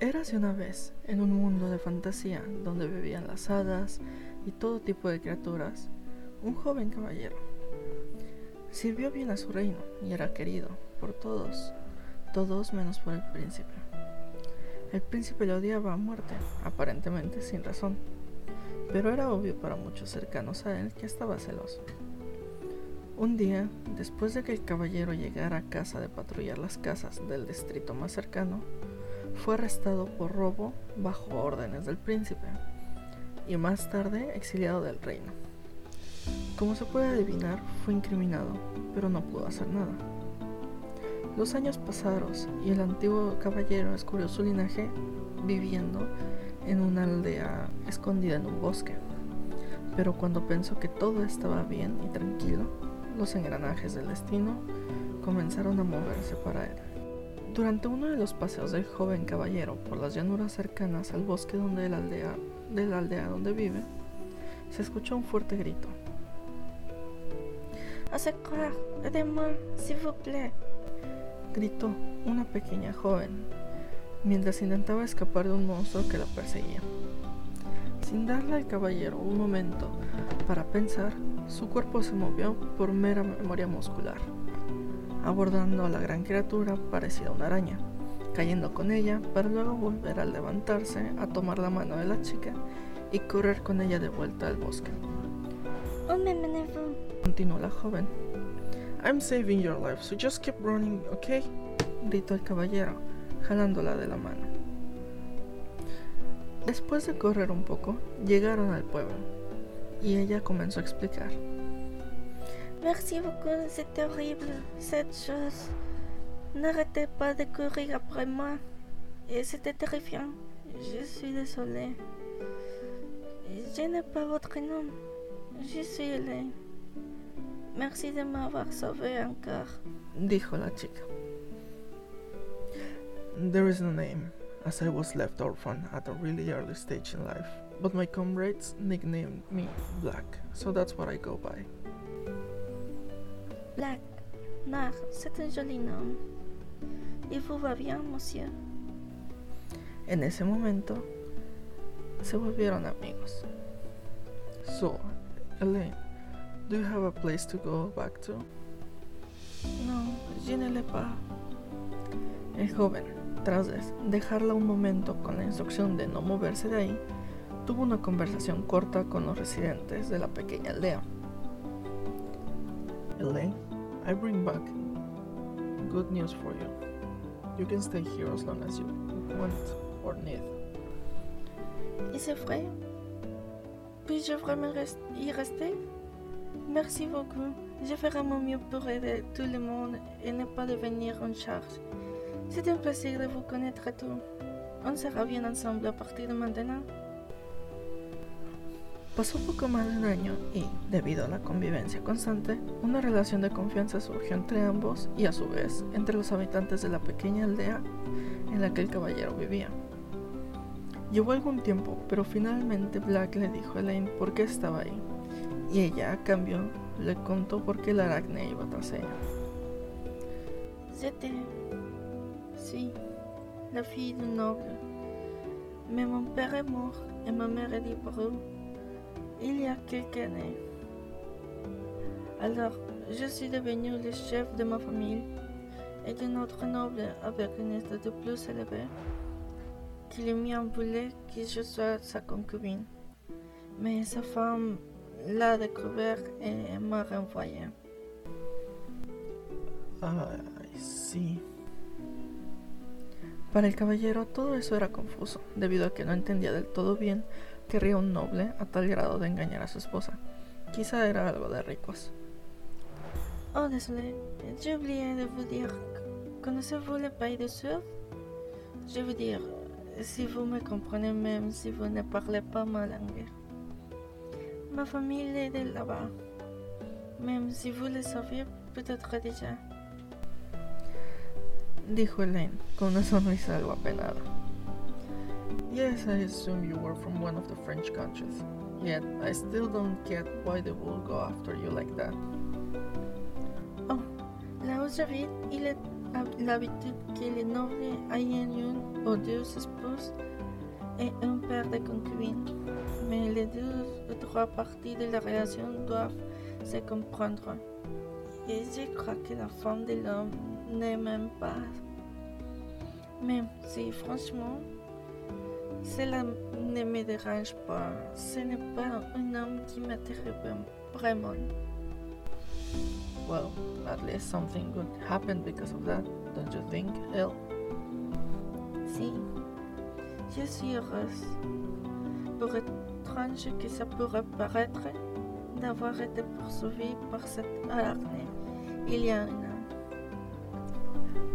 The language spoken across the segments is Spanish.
Érase una vez, en un mundo de fantasía donde vivían las hadas y todo tipo de criaturas, un joven caballero. Sirvió bien a su reino y era querido por todos, todos menos por el príncipe. El príncipe le odiaba a muerte, aparentemente sin razón, pero era obvio para muchos cercanos a él que estaba celoso. Un día, después de que el caballero llegara a casa de patrullar las casas del distrito más cercano, fue arrestado por robo bajo órdenes del príncipe y más tarde exiliado del reino. Como se puede adivinar, fue incriminado, pero no pudo hacer nada. Los años pasaron y el antiguo caballero descubrió su linaje viviendo en una aldea escondida en un bosque. Pero cuando pensó que todo estaba bien y tranquilo, los engranajes del destino comenzaron a moverse para él. Durante uno de los paseos del joven caballero por las llanuras cercanas al bosque donde la aldea, de la aldea donde vive, se escuchó un fuerte grito. Au aidez-moi, s'il vous plaît. Gritó una pequeña joven mientras intentaba escapar de un monstruo que la perseguía. Sin darle al caballero un momento para pensar, su cuerpo se movió por mera memoria muscular abordando a la gran criatura parecida a una araña, cayendo con ella para luego volver a levantarse, a tomar la mano de la chica y correr con ella de vuelta al bosque. Continuó la joven. I'm saving your life, so just keep running, okay? gritó el caballero, jalándola de la mano. Después de correr un poco, llegaron al pueblo y ella comenzó a explicar. Merci beaucoup, c'est terrible, cette chose. N'arrêtez pas de courir après moi. Et c'était terrifiant. Je suis désolée. Je n'ai pas votre nom. Je suis Hélène. Merci de m'avoir sauvé encore. Dijo la chica. There is no name, as I was left orphan at a really early stage in life. But my comrades nicknamed me Black, so that's what I go by. Black, noir, c'est un joli nom. Il vous va bien, monsieur. En ese momento, se volvieron amigos. So, Elaine, do you have a place to go back to? No, je ne l'ai pas. El joven, tras dejarla un momento con la instrucción de no moverse de ahí, tuvo una conversación corta con los residentes de la pequeña aldea. Elaine, I bring back good news for you. You can stay here as long as you want or need. Et c'est vrai? Puis-je vraiment y rester? Merci beaucoup. Je ferai mon mieux pour aider tout le monde et ne pas devenir une charge. C'est un plaisir de vous connaître tous. On sera bien ensemble à partir de maintenant. Pasó poco más de un año y, debido a la convivencia constante, una relación de confianza surgió entre ambos y a su vez entre los habitantes de la pequeña aldea en la que el caballero vivía. Llevó algún tiempo, pero finalmente Black le dijo a Elaine por qué estaba ahí, y ella, a cambio, le contó por qué el aracne iba tras ella. C'était, sí, la fille d'un noble. Mais mon père est mort et ma mère est. il y a quelques années. Alors, je suis devenu le chef de ma famille et d'un autre noble avec une statut plus élevée qui lui en voulait que je sois sa concubine. Mais sa femme l'a découvert et m'a renvoyé. Ah, sí. Para el caballero todo eso era confuso, debido a que no entendía del todo bien querría un noble a tal grado de engañar a su esposa. Quizá era algo de ricos. Oh, désolé, j'ai oublié de vous dire. Connaissez-vous le pays du Sud Je veux dire, si vous me comprenez même si vous ne parlez pas ma langue. Ma famille est de là-bas. Même si vous le saviez peut-être déjà. Dijo Elaine con una sonrisa algo apenada. Yes, I assume you were from one of the French countries. Yet, I still don't get why they will go after you like that. Oh, là où j'habite, il est l'habitude que les nobles aient une ou deux spouses et un père de concubines. Mais les deux ou trois parties de la relation doivent se comprendre. Et je crois que la femme de l'homme n'est même pas. Même si franchement, cela ne me dérange pas. Ce n'est pas un homme qui m'intéresse vraiment. Well, at least something good happened because of that, don't you think, Elle? Si, je suis heureuse. Pour étrange que ça pourrait paraître, d'avoir été poursuivie par cette arachnée il y a un an.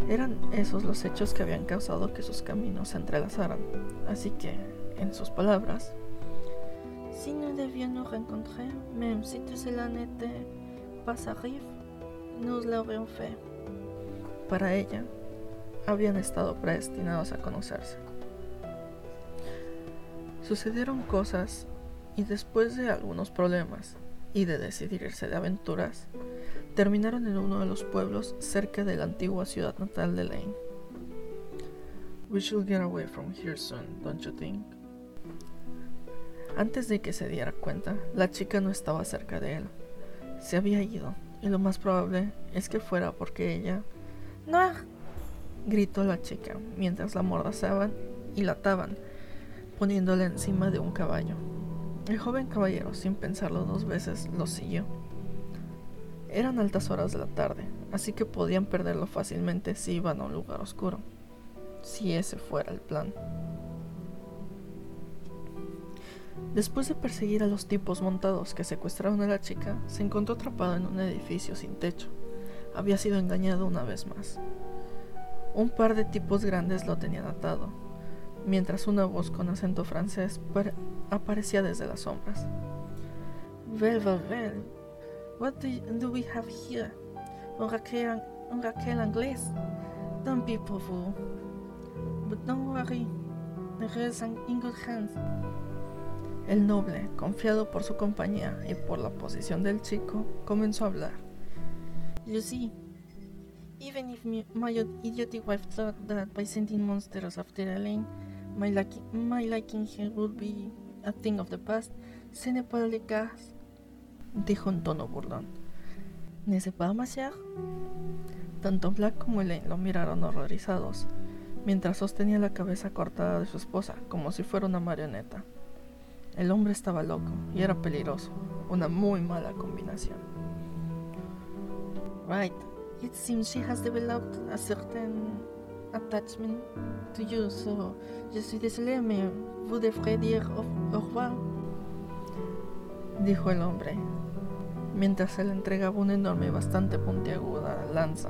Eran esos los hechos que habían causado que sus caminos se entrelazaran. Así que, en sus palabras, Si nous devions nous rencontrer, même si tout cela n'était pas arrivé, nous l'aurions fait. para ella, habían estado predestinados a conocerse. Sucedieron cosas y después de algunos problemas y de decidirse de aventuras, terminaron en uno de los pueblos cerca de la antigua ciudad natal de Lane. We should get away from here soon, don't you think? Antes de que se diera cuenta, la chica no estaba cerca de él. Se había ido, y lo más probable es que fuera porque ella Noir, gritó la chica mientras la mordazaban y la ataban, poniéndola encima de un caballo. El joven caballero, sin pensarlo dos veces, lo siguió. Eran altas horas de la tarde, así que podían perderlo fácilmente si iban a un lugar oscuro, si ese fuera el plan. Después de perseguir a los tipos montados que secuestraron a la chica, se encontró atrapado en un edificio sin techo. Había sido engañado una vez más. Un par de tipos grandes lo tenían atado, mientras una voz con acento francés par- aparecía desde las sombras. well, well, well. What do, do we have here? Un Raquel, un Raquel anglais? Don't be fool. But don't worry, there is an in good hands. El noble, confiado por su compañía y por la posición del chico, comenzó a hablar. You see, even if my idiotic wife thought that by sending monsters after Elaine, my, lucky, my liking would be a thing of the past, pas le cas. Dijo en tono burlón. N'est-ce pas, ma chère? Tanto Black como Elaine lo miraron horrorizados, mientras sostenía la cabeza cortada de su esposa como si fuera una marioneta. El hombre estaba loco y era peligroso, una muy mala combinación. Right. It seems she has developed a certain attachment to you, so je suis désolé, mais vous devrez dire au, au revoir. Dijo el hombre, mientras le entregaba una enorme y bastante puntiaguda lanza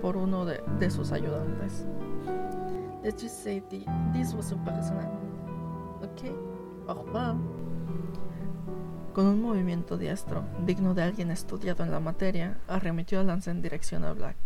por uno de, sus ayudantes. Let's just say the, this was un personal. Ok? Au revoir. Con un movimiento diestro, digno de alguien estudiado en la materia, arremetió la lanza en dirección a Black.